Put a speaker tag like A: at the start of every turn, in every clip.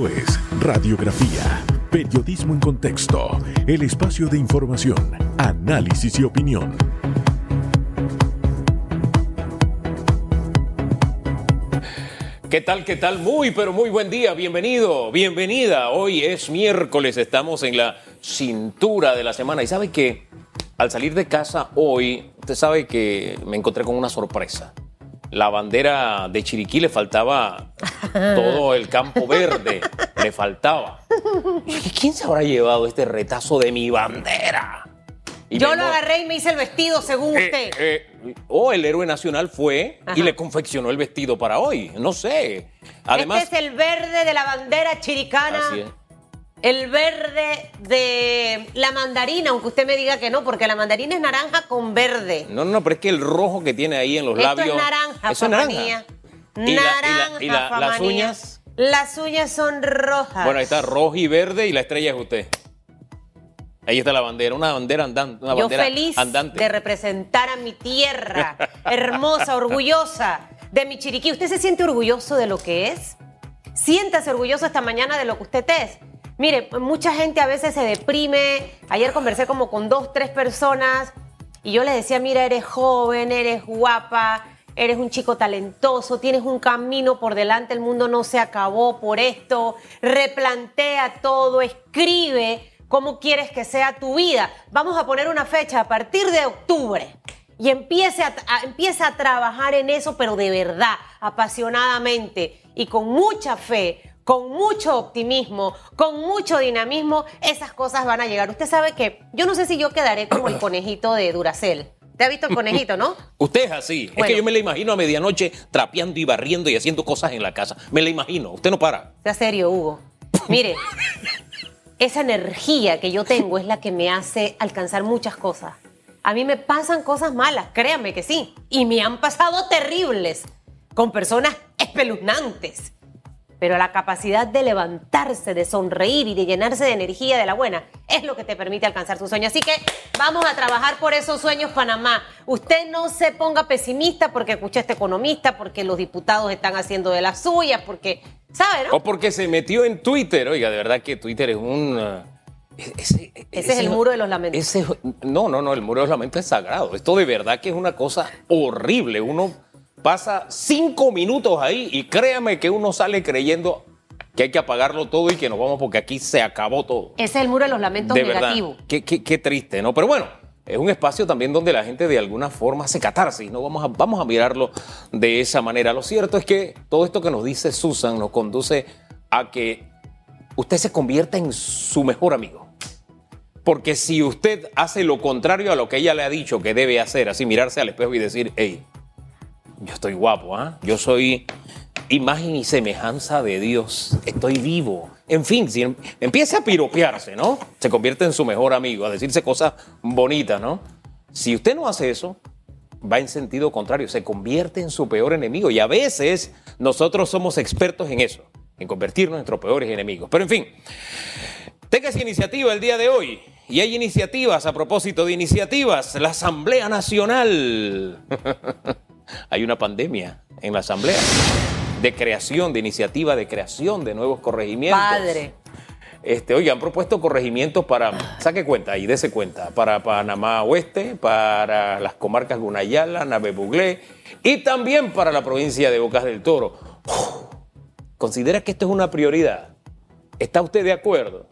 A: Es Radiografía, Periodismo en Contexto, el espacio de información, análisis y opinión.
B: ¿Qué tal? ¿Qué tal? Muy, pero muy buen día. Bienvenido, bienvenida. Hoy es miércoles, estamos en la cintura de la semana. Y sabe que al salir de casa hoy, usted sabe que me encontré con una sorpresa la bandera de Chiriquí le faltaba todo el campo verde, le faltaba. ¿Quién se habrá llevado este retazo de mi bandera?
C: Yo lo agarré y me hice el vestido, según eh, usted.
B: Eh, o el héroe nacional fue y le confeccionó el vestido para hoy. No sé.
C: Además, este es el verde de la bandera chiricana. El verde de la mandarina, aunque usted me diga que no, porque la mandarina es naranja con verde.
B: No, no, pero es que el rojo que tiene ahí en los labios.
C: Es naranja, eso es naranja. Naranja,
B: ¿Y, las uñas?
C: Las uñas son rojas.
B: Bueno, ahí está rojo y verde y la estrella es usted. Ahí está la bandera, una bandera andante. Una
C: Yo feliz de representar a mi tierra, hermosa, orgullosa de mi Chiriquí. ¿Usted se siente orgulloso de lo que es? Siéntase orgulloso esta mañana de lo que usted es. Mire, mucha gente a veces se deprime. Ayer conversé como con dos, tres personas y yo les decía, mira, eres joven, eres guapa, eres un chico talentoso, tienes un camino por delante, el mundo no se acabó por esto, replantea todo, escribe cómo quieres que sea tu vida. Vamos a poner una fecha a partir de octubre y empiece a, empieza a trabajar en eso, pero de verdad, apasionadamente y con mucha fe, con mucho optimismo, con mucho dinamismo, esas cosas van a llegar. Usted sabe que yo no sé si yo quedaré como el conejito de Duracel. ¿Te ha visto el conejito, no?
B: Usted es así. es que yo me la imagino a medianoche trapeando y barriendo y haciendo cosas en la casa. Me la imagino. Usted no para.
C: Sea serio, Hugo. Mire, esa energía que yo tengo es la que me hace alcanzar muchas cosas. A mí me pasan cosas malas, créanme que sí. Y me han pasado terribles con personas espeluznantes pero la capacidad de levantarse, de sonreír y de llenarse de energía de la buena es lo que te permite alcanzar tus sueños. Así que vamos a trabajar por esos sueños, Panamá. Usted no se ponga pesimista porque escucha a este economista, porque los diputados están haciendo de las suyas, porque, ¿sabe, no?
B: O porque se metió en Twitter. Oiga, de verdad que Twitter es un...
C: Uh, ese, es el muro de los lamentos.
B: no, no, no, el muro de los lamentos es sagrado. Esto de verdad que es una cosa horrible. Uno pasa cinco minutos ahí y créame que uno sale creyendo que hay que apagarlo todo y que nos vamos porque aquí se acabó todo.
C: Ese es el muro de los lamentos de negativos.
B: Qué, qué, triste, ¿no? Pero bueno, es un espacio también donde la gente de alguna forma se catarsis, ¿no? Vamos a, vamos a mirarlo de esa manera. Lo cierto es que todo esto que nos dice Susan nos conduce a que usted se convierta en su mejor amigo. Porque si usted hace lo contrario a lo que ella le ha dicho que debe hacer, así mirarse al espejo y decir, hey, yo estoy guapo, ¿ah? Yo soy imagen y semejanza de Dios. Estoy vivo. En fin, si em, empieza a piropearse, ¿no? Se convierte en su mejor amigo, a decirse cosas bonitas, ¿no? Si usted no hace eso, va en sentido contrario, se convierte en su peor enemigo. Y a veces nosotros somos expertos en eso, en convertirnos en nuestros peores enemigos. Pero en fin, tenga esa iniciativa el día de hoy. Y hay iniciativas, a propósito de iniciativas, la Asamblea Nacional. hay una pandemia en la Asamblea de creación, de iniciativa de creación de nuevos corregimientos.
C: Padre.
B: Este, oye, han propuesto corregimientos para, saque cuenta y dése cuenta, para Panamá Oeste, para las comarcas Gunayala, Buglé y también para la provincia de Bocas del Toro. ¿Considera que esto es una prioridad? ¿Está usted de acuerdo?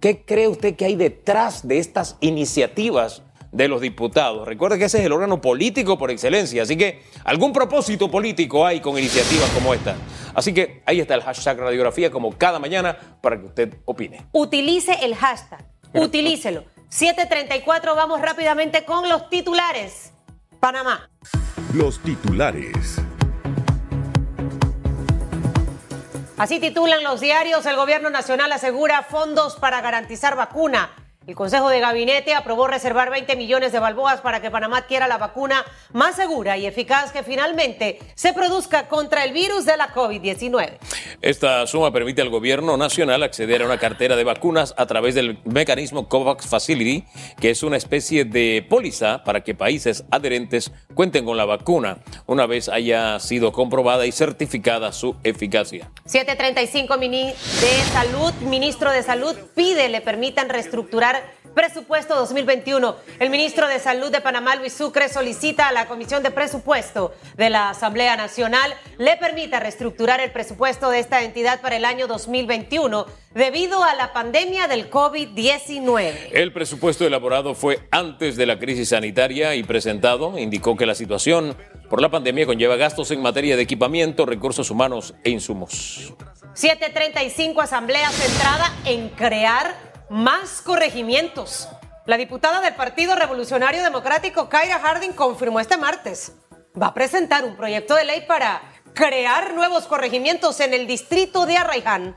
B: ¿Qué cree usted que hay detrás de estas iniciativas de los diputados. Recuerde que ese es el órgano político por excelencia, así que algún propósito político hay con iniciativas como esta. Así que ahí está el hashtag radiografía como cada mañana para que usted opine.
C: Utilice el hashtag, utilícelo. 734, vamos rápidamente con los titulares. Panamá.
A: Los titulares.
C: Así titulan los diarios, el gobierno nacional asegura fondos para garantizar vacuna El Consejo de Gabinete aprobó reservar 20 millones de balboas para que Panamá adquiera la vacuna más segura y eficaz que finalmente se produzca contra el virus de la COVID-19.
B: Esta suma permite al gobierno nacional acceder a una cartera de vacunas a través del mecanismo COVAX Facility, que es una especie de póliza para que países adherentes cuenten con la vacuna una vez haya sido comprobada y certificada su eficacia.
C: 735 de Salud, ministro de Salud, pide le permitan reestructurar Presupuesto 2021. El ministro de Salud de Panamá, Luis Sucre, solicita a la Comisión de Presupuesto de la Asamblea Nacional le permita reestructurar el presupuesto de esta entidad para el año 2021 debido a la pandemia del COVID-19.
B: El presupuesto elaborado fue antes de la crisis sanitaria y presentado indicó que la situación por la pandemia conlleva gastos en materia de equipamiento, recursos humanos e insumos.
C: 735 Asamblea centrada en crear más corregimientos. La diputada del Partido Revolucionario Democrático, Kyra Harding, confirmó este martes. Va a presentar un proyecto de ley para crear nuevos corregimientos en el distrito de Arraiján,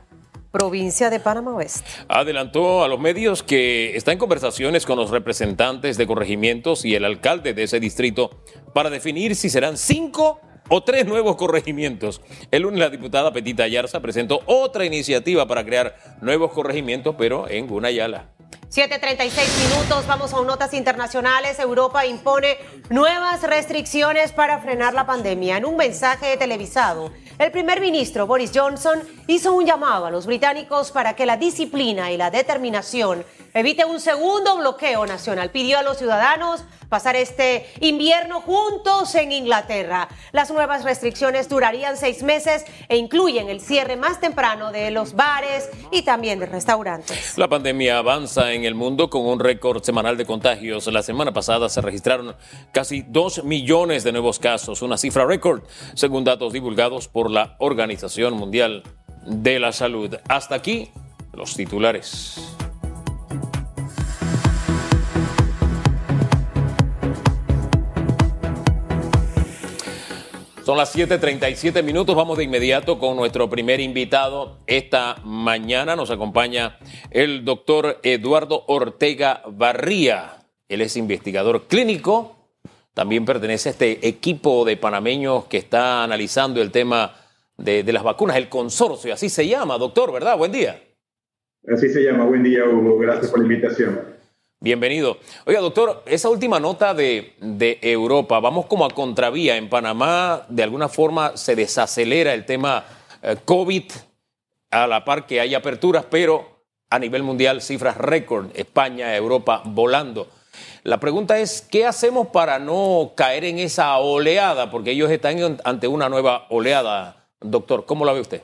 C: provincia de Panamá Oeste.
B: Adelantó a los medios que está en conversaciones con los representantes de corregimientos y el alcalde de ese distrito para definir si serán cinco o tres nuevos corregimientos. El lunes la diputada Petita Ayarza presentó otra iniciativa para crear nuevos corregimientos, pero en Gunayala.
C: 7.36 minutos, vamos a notas internacionales. Europa impone nuevas restricciones para frenar la pandemia. En un mensaje televisado, el primer ministro Boris Johnson hizo un llamado a los británicos para que la disciplina y la determinación evite un segundo bloqueo nacional. Pidió a los ciudadanos pasar este invierno juntos en Inglaterra. Las nuevas restricciones durarían seis meses e incluyen el cierre más temprano de los bares y también de restaurantes.
B: La pandemia avanza en el mundo con un récord semanal de contagios. La semana pasada se registraron casi dos millones de nuevos casos, una cifra récord, según datos divulgados por la Organización Mundial de la Salud. Hasta aquí los titulares. Son las 7:37 minutos. Vamos de inmediato con nuestro primer invitado. Esta mañana nos acompaña el doctor Eduardo Ortega Barría. Él es investigador clínico. También pertenece a este equipo de panameños que está analizando el tema de, de las vacunas, el consorcio. Así se llama, doctor, ¿verdad? Buen día.
D: Así se llama. Buen día, Hugo. Gracias por la invitación.
B: Bienvenido. Oiga, doctor, esa última nota de, Europa, vamos como a contravía. En Panamá, de alguna forma, se desacelera el tema eh, COVID a la par que hay aperturas, pero a nivel mundial, cifras récord, España, Europa volando. La pregunta es, ¿qué hacemos para no caer en esa oleada? Porque ellos están ante una nueva oleada, doctor. ¿Cómo la ve usted?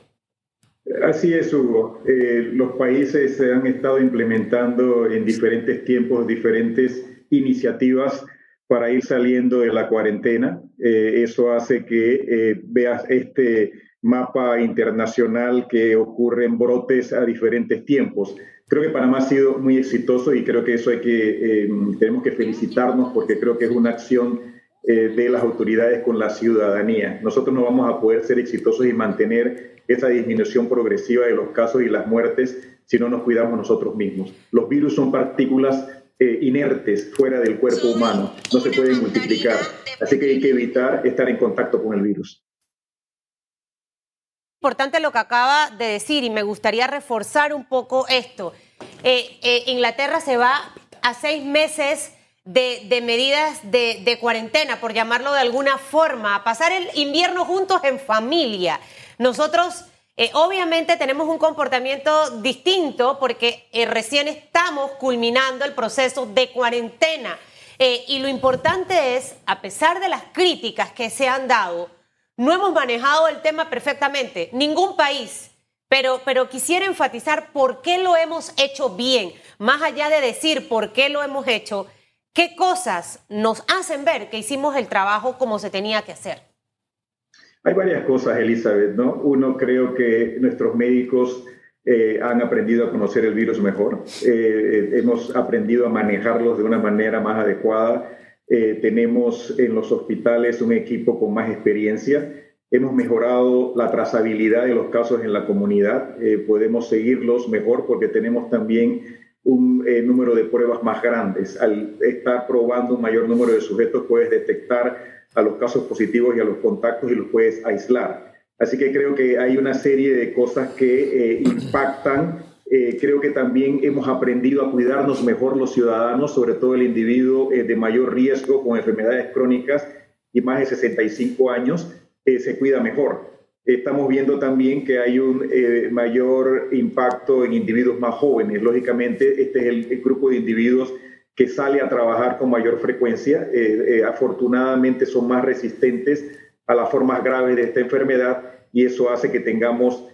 D: Así es, Hugo. Eh, los países han estado implementando en diferentes tiempos diferentes iniciativas para ir saliendo de la cuarentena. Eh, eso hace que eh, veas este mapa internacional que ocurren brotes a diferentes tiempos. Creo que Panamá ha sido muy exitoso y creo que eso hay que, tenemos que felicitarnos porque creo que es una acción de las autoridades con la ciudadanía. Nosotros no vamos a poder ser exitosos y mantener esa disminución progresiva de los casos y las muertes si no nos cuidamos nosotros mismos. Los virus son partículas eh, inertes fuera del cuerpo humano, no se pueden multiplicar, así que hay que evitar estar en contacto con el virus.
C: Importante lo que acaba de decir y me gustaría reforzar un poco esto. Eh, eh, Inglaterra se va a seis meses de, medidas de, de, cuarentena, por llamarlo de alguna forma, a pasar el invierno juntos en familia. Nosotros eh, obviamente tenemos un comportamiento distinto porque eh, recién estamos culminando el proceso de cuarentena. Eh, y lo importante es, a pesar de las críticas que se han dado, no hemos manejado el tema perfectamente. Ningún país. Pero, pero quisiera enfatizar por qué lo hemos hecho bien. Más allá de decir por qué lo hemos hecho, qué cosas nos hacen ver que hicimos el trabajo como se tenía que hacer.
D: Hay varias cosas, Elizabeth, ¿no? Uno, creo que nuestros médicos eh, han aprendido a conocer el virus mejor, eh, hemos aprendido a manejarlos de una manera más adecuada, eh, tenemos en los hospitales un equipo con más experiencia, hemos mejorado la trazabilidad de los casos en la comunidad, podemos seguirlos mejor porque tenemos también un eh, número de pruebas más grandes. Al estar probando un mayor número de sujetos, puedes detectar a los casos positivos y a los contactos y los puedes aislar. Así que creo que hay una serie de cosas que eh, impactan. Eh, creo que también hemos aprendido a cuidarnos mejor los ciudadanos, sobre todo el individuo de mayor riesgo con enfermedades crónicas y más de 65 años, se cuida mejor. Estamos viendo también que hay un eh, mayor impacto en individuos más jóvenes. Lógicamente, este es el, grupo de individuos que sale a trabajar con mayor frecuencia. Eh, eh, afortunadamente son más resistentes a las formas graves de esta enfermedad y eso hace que tengamos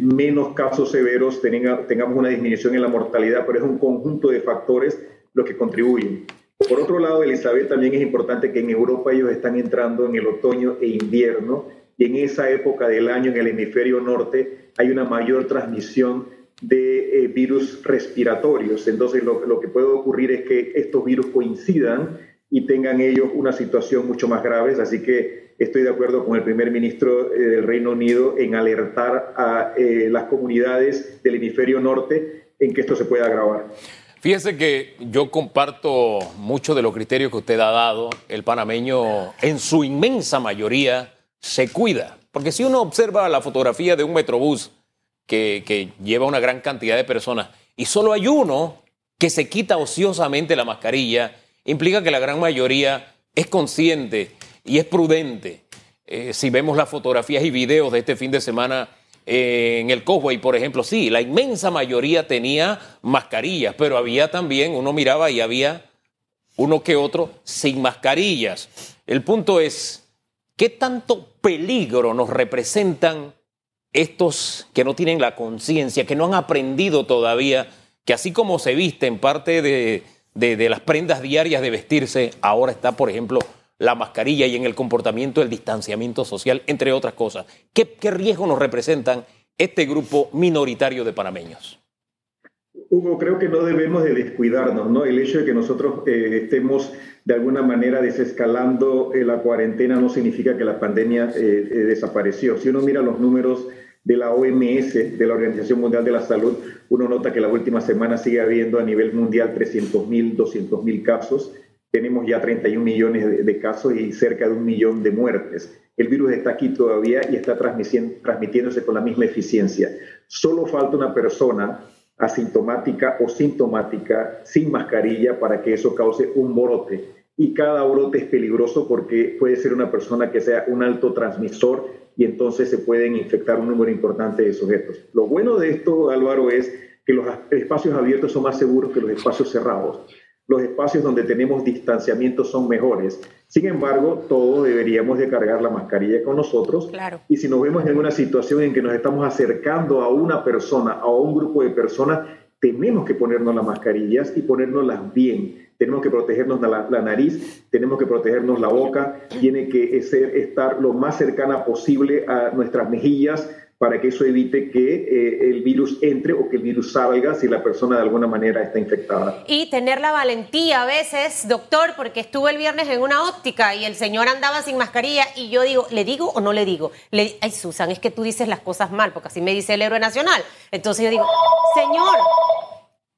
D: menos casos severos, tengamos una disminución en la mortalidad, pero es un conjunto de factores los que contribuyen. Por otro lado, Elizabeth, también es importante que en Europa ellos están entrando en el otoño e invierno y en esa época del año en el hemisferio norte hay una mayor transmisión de eh, virus respiratorios. Entonces lo, lo, que puede ocurrir es que estos virus coincidan y tengan ellos una situación mucho más grave. Así que estoy de acuerdo con el primer ministro eh, del Reino Unido en alertar a eh, las comunidades del hemisferio norte en que esto se pueda agravar.
B: Fíjese que yo comparto mucho de los criterios que usted ha dado. El panameño, en su inmensa mayoría, se cuida. Porque si uno observa la fotografía de un metrobús que, lleva una gran cantidad de personas y solo hay uno que se quita ociosamente la mascarilla, implica que la gran mayoría es consciente y es prudente. Eh, si vemos las fotografías y videos de este fin de semana eh, en el Cosway, por ejemplo, sí, la inmensa mayoría tenía mascarillas, pero había también, uno miraba y había uno que otro sin mascarillas. El punto es, ¿Qué tanto peligro nos representan estos que no tienen la conciencia, que no han aprendido todavía, que así como se viste en parte de, las prendas diarias de vestirse, ahora está, por ejemplo, la mascarilla y en el comportamiento el distanciamiento social, entre otras cosas? ¿Qué, qué riesgo nos representan este grupo minoritario de panameños?
D: Hugo, creo que no debemos de descuidarnos, ¿no? El hecho de que nosotros eh, estemos de alguna manera desescalando eh, la cuarentena no significa que la pandemia eh, desapareció. Si uno mira los números de la OMS, de la Organización Mundial de la Salud, uno nota que la última semana sigue habiendo a nivel mundial 300.000, 200.000 casos. Tenemos ya 31 millones de, casos y cerca de un millón de muertes. El virus está aquí todavía y está transmitiéndose con la misma eficiencia. Solo falta una persona asintomática o sintomática sin mascarilla para que eso cause un brote. Y cada brote es peligroso porque puede ser una persona que sea un alto transmisor y entonces se pueden infectar un número importante de sujetos. Lo bueno de esto, Álvaro, es que los espacios abiertos son más seguros que los espacios cerrados los espacios donde tenemos distanciamiento son mejores. Sin embargo, todos deberíamos de cargar la mascarilla con nosotros.
C: Claro.
D: Y si nos vemos en una situación en que nos estamos acercando a una persona, a un grupo de personas, tenemos que ponernos las mascarillas y ponérnoslas bien. Tenemos que protegernos la, la nariz, tenemos que protegernos la boca, tiene que ser, estar lo más cercana posible a nuestras mejillas, para que eso evite que eh, el virus entre o que el virus salga si la persona de alguna manera está infectada.
C: Y tener la valentía a veces, doctor, porque estuve el viernes en una óptica y el señor andaba sin mascarilla y yo digo, ¿le digo o no le digo? Le, Ay, Susan, es que tú dices las cosas mal, porque así me dice el héroe nacional. Entonces yo digo, señor,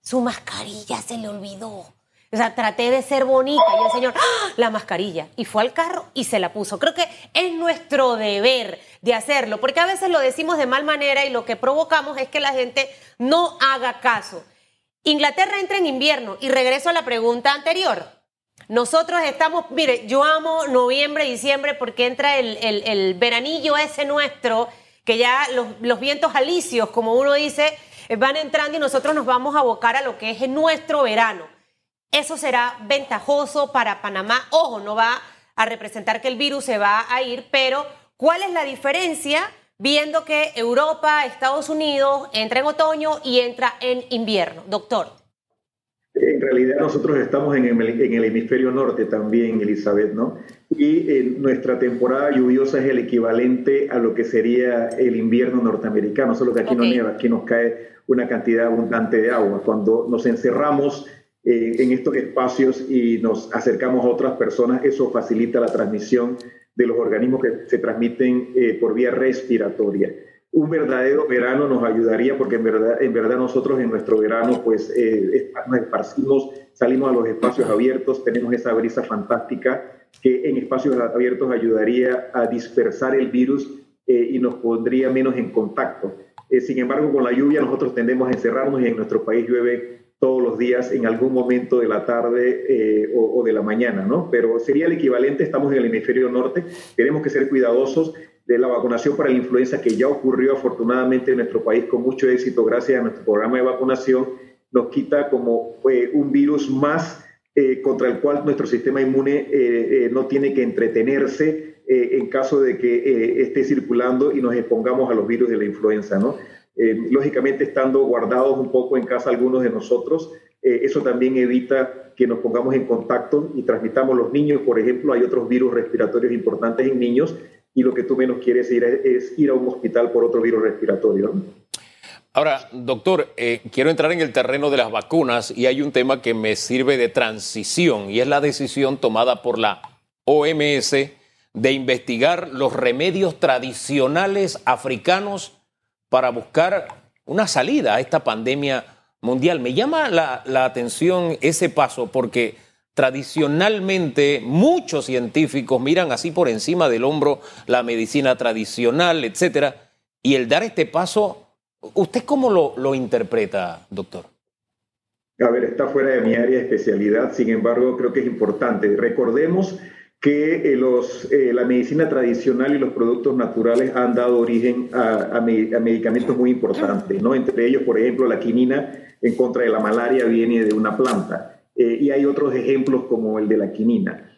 C: su mascarilla se le olvidó. O sea, traté de ser bonita y el señor, ¡ah! la mascarilla. Y fue al carro y se la puso. Creo que es nuestro deber de hacerlo, porque a veces lo decimos de mal manera y lo que provocamos es que la gente no haga caso. Inglaterra entra en invierno y regreso a la pregunta anterior. Nosotros estamos, mire, yo amo noviembre, diciembre porque entra el, el, veranillo ese nuestro, que ya los, los vientos alicios, como uno dice, van entrando y nosotros nos vamos a abocar a lo que es nuestro verano. Eso será ventajoso para Panamá. Ojo, no va a representar que el virus se va a ir, pero ¿cuál es la diferencia viendo que Europa, Estados Unidos entra en otoño y entra en invierno? Doctor.
D: En realidad nosotros estamos en el, hemisferio norte también, Elizabeth, ¿no? Y eh, nuestra temporada lluviosa es el equivalente a lo que sería el invierno norteamericano, solo que aquí no nieva, aquí nos cae una cantidad abundante de agua. Cuando nos encerramos eh, en estos espacios y nos acercamos a otras personas, eso facilita la transmisión de los organismos que se transmiten eh, por vía respiratoria. un verdadero verano nos ayudaría porque en verdad, en verdad nosotros en nuestro verano pues eh, nos esparcimos, salimos a los espacios abiertos, tenemos esa brisa fantástica que en espacios abiertos ayudaría a dispersar el virus eh, y nos pondría menos en contacto. Eh, sin embargo, con la lluvia nosotros tendemos a encerrarnos y en nuestro país llueve todos los días en algún momento de la tarde o, o, de la mañana, ¿no? Pero sería el equivalente, estamos en el hemisferio norte, tenemos que ser cuidadosos de la vacunación para la influenza que ya ocurrió afortunadamente en nuestro país con mucho éxito gracias a nuestro programa de vacunación, nos quita como eh, un virus más eh, contra el cual nuestro sistema inmune eh, no tiene que entretenerse en caso de que esté circulando y nos expongamos a los virus de la influenza. ¿no? Lógicamente, estando guardados un poco en casa algunos de nosotros, eso también evita que nos pongamos en contacto y transmitamos los niños, por ejemplo, hay otros virus respiratorios importantes en niños y lo que tú menos quieres ir es ir a un hospital por otro virus respiratorio.
B: Ahora, doctor, eh, quiero entrar en el terreno de las vacunas y hay un tema que me sirve de transición y es la decisión tomada por la OMS de investigar los remedios tradicionales africanos para buscar una salida a esta pandemia mundial. Me llama la, atención ese paso porque Tradicionalmente, muchos científicos miran así por encima del hombro la medicina tradicional, etcétera, y el dar este paso, ¿usted cómo lo, lo interpreta, doctor?
D: A ver, está fuera de mi área de especialidad, sin embargo, creo que es importante. Recordemos que eh, los, eh, la medicina tradicional y los productos naturales han dado origen a, medicamentos muy importantes, ¿no? Entre ellos, por ejemplo, la quinina en contra de la malaria viene de una planta. Eh, y hay otros ejemplos como el de la quinina.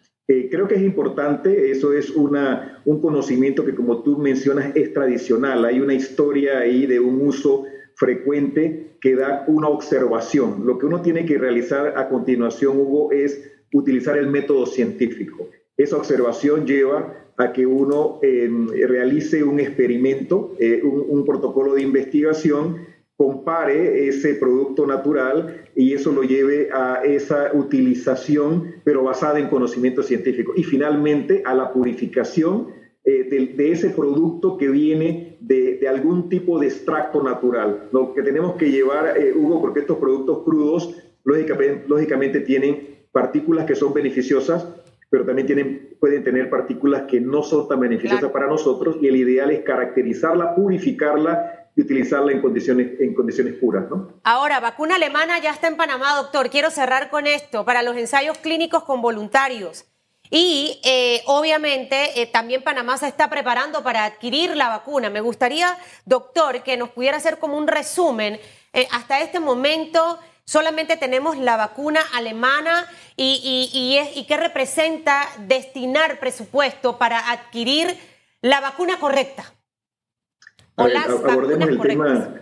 D: Creo que es importante, eso es una, un conocimiento que como tú mencionas es tradicional, hay una historia ahí de un uso frecuente que da una observación. Lo que uno tiene que realizar a continuación, Hugo, es utilizar el método científico. Esa observación lleva a que uno em, realice un experimento, eh, un, protocolo de investigación compare ese producto natural y eso lo lleve a esa utilización, pero basada en conocimiento científico. Y finalmente a la purificación eh, de, ese producto que viene de, algún tipo de extracto natural. Lo que tenemos que llevar, eh, Hugo, porque estos productos crudos lógicamente tienen partículas que son beneficiosas, pero también tienen, pueden tener partículas que no son tan beneficiosas para nosotros y el ideal es caracterizarla, purificarla y utilizarla en condiciones, en condiciones puras. ¿no?
C: Ahora, vacuna alemana ya está en Panamá, doctor. Quiero cerrar con esto, para los ensayos clínicos con voluntarios. Y eh, obviamente eh, también Panamá se está preparando para adquirir la vacuna. Me gustaría, doctor, que nos pudiera hacer como un resumen. Eh, hasta este momento solamente tenemos la vacuna alemana y, y, y, y qué representa destinar presupuesto para adquirir la vacuna correcta
D: abordemos el tema.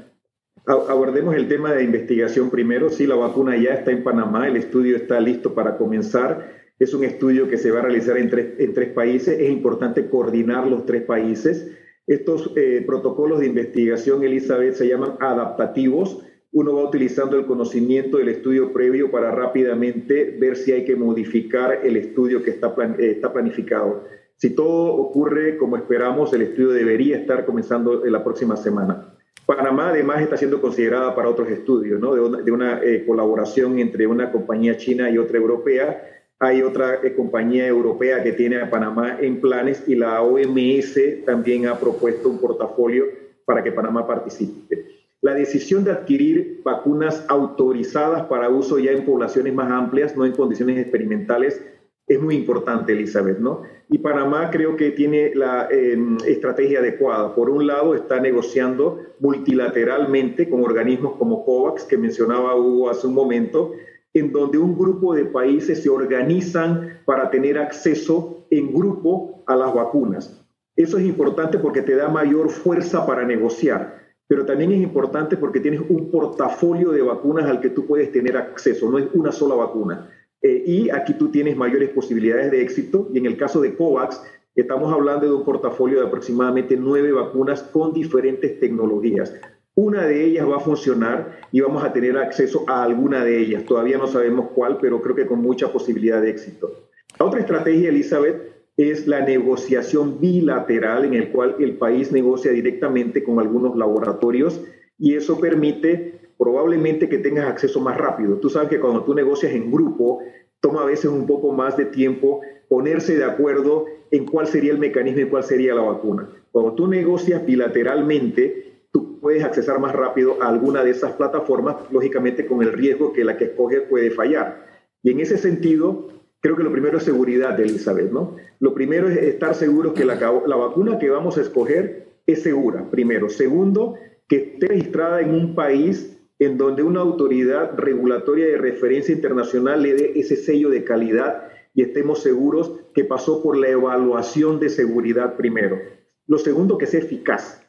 D: Abordemos el tema de investigación primero. Sí, la vacuna ya está en Panamá, el estudio está listo para comenzar. Es un estudio que se va a realizar en tres, en tres países. Es importante coordinar los tres países. Estos eh, protocolos de investigación, Elizabeth, se llaman adaptativos. Uno va utilizando el conocimiento del estudio previo para rápidamente ver si hay que modificar el estudio que está, eh, está planificado. Si todo ocurre como esperamos, el estudio debería estar comenzando en la próxima semana. Panamá además está siendo considerada para otros estudios, ¿no? de una, eh, colaboración entre una compañía china y otra europea. Hay otra eh, compañía europea que tiene a Panamá en planes y la OMS también ha propuesto un portafolio para que Panamá participe. La decisión de adquirir vacunas autorizadas para uso ya en poblaciones más amplias, no en condiciones experimentales, es muy importante, Elizabeth, ¿no? Y Panamá creo que tiene la em, estrategia adecuada. Por un lado, está negociando multilateralmente con organismos como COVAX, que mencionaba Hugo hace un momento, en donde un grupo de países se organizan para tener acceso en grupo a las vacunas. Eso es importante porque te da mayor fuerza para negociar, pero también es importante porque tienes un portafolio de vacunas al que tú puedes tener acceso, no es una sola vacuna. Eh, y aquí tú tienes mayores posibilidades de éxito. Y en el caso de COVAX, estamos hablando de un portafolio de aproximadamente nueve vacunas con diferentes tecnologías. Una de ellas va a funcionar y vamos a tener acceso a alguna de ellas. Todavía no sabemos cuál, pero creo que con mucha posibilidad de éxito. La otra estrategia, Elizabeth, es la negociación bilateral en el cual el país negocia directamente con algunos laboratorios y eso permite probablemente que tengas acceso más rápido. Tú sabes que cuando tú negocias en grupo, toma a veces un poco más de tiempo ponerse de acuerdo en cuál sería el mecanismo y cuál sería la vacuna. Cuando tú negocias bilateralmente, tú puedes accesar más rápido a alguna de esas plataformas, lógicamente con el riesgo que la que escoges puede fallar. Y en ese sentido, creo que lo primero es seguridad, Elizabeth, ¿no? Lo primero es estar seguros que la, la vacuna que vamos a escoger es segura, primero. Segundo, que esté registrada en un país en donde una autoridad regulatoria de referencia internacional le dé ese sello de calidad y estemos seguros que pasó por la evaluación de seguridad primero. Lo segundo, que sea eficaz,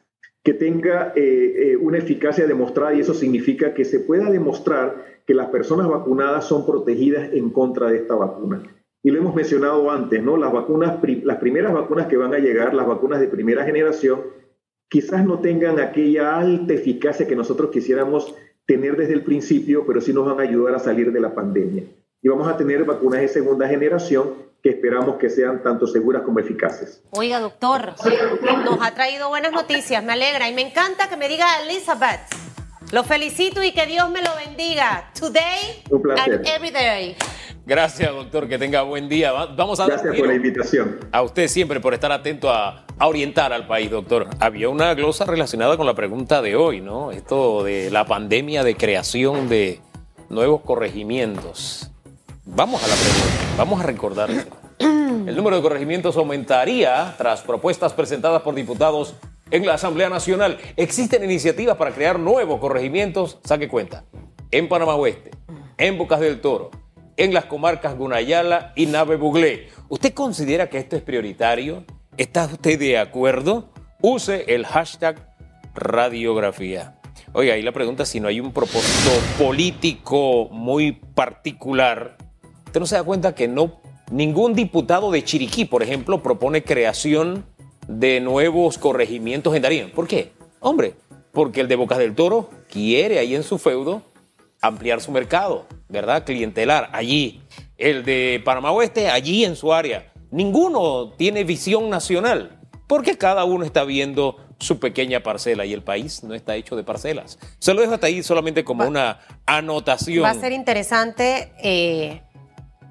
D: que tenga eh, eh, una eficacia demostrada y eso significa que se pueda demostrar que las personas vacunadas son protegidas en contra de esta vacuna. Y lo hemos mencionado antes, ¿no? Las vacunas, las primeras vacunas que van a llegar, las vacunas de primera generación, quizás no tengan aquella alta eficacia que nosotros quisiéramos tener desde el principio, pero sí nos van a ayudar a salir de la pandemia. Y vamos a tener vacunas de segunda generación que esperamos que sean tanto seguras como eficaces.
C: Oiga, doctor, nos ha traído buenas noticias, me alegra y me encanta que me diga Elizabeth. Lo felicito y que Dios me lo bendiga. Today and every day.
B: Gracias, doctor. Que tenga buen día. Vamos a
D: Gracias por la invitación.
B: A usted siempre por estar atento a, orientar al país, doctor. Había una glosa relacionada con la pregunta de hoy, ¿no? Esto de la pandemia de creación de nuevos corregimientos. Vamos a la pregunta. Vamos a recordar. El número de corregimientos aumentaría tras propuestas presentadas por diputados en la Asamblea Nacional. Existen iniciativas para crear nuevos corregimientos, saque cuenta, en Panamá Oeste, en Bocas del Toro, en las comarcas Gunayala y Nave Buglé. ¿Usted considera que esto es prioritario? ¿Está usted de acuerdo? Use el hashtag radiografía. Oiga, ahí la pregunta si no hay un propósito político muy particular. ¿Usted no se da cuenta que no ningún diputado de Chiriquí, por ejemplo, propone creación de nuevos corregimientos en Darío? ¿Por qué? Hombre, porque el de Bocas del Toro quiere ahí en su feudo ampliar su mercado, ¿verdad? Clientelar, allí. El de Panamá Oeste, allí en su área. Ninguno tiene visión nacional, porque cada uno está viendo su pequeña parcela y el país no está hecho de parcelas. Se lo dejo hasta ahí solamente como una anotación.
C: Va a ser interesante eh,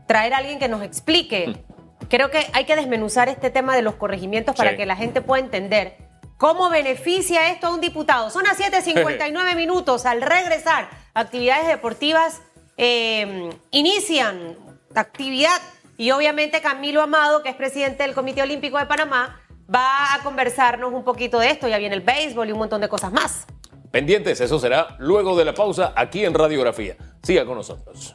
C: traer a alguien que nos explique. Mm. Creo que hay que desmenuzar este tema de los corregimientos para que la gente pueda entender cómo beneficia esto a un diputado. Son las 7.59 minutos. Al regresar, actividades deportivas eh, inician actividad y obviamente Camilo Amado, que es presidente del Comité Olímpico de Panamá, va a conversarnos un poquito de esto. Ya viene el béisbol y un montón de cosas más.
B: Pendientes, eso será luego de la pausa aquí en Radiografía. Siga con nosotros.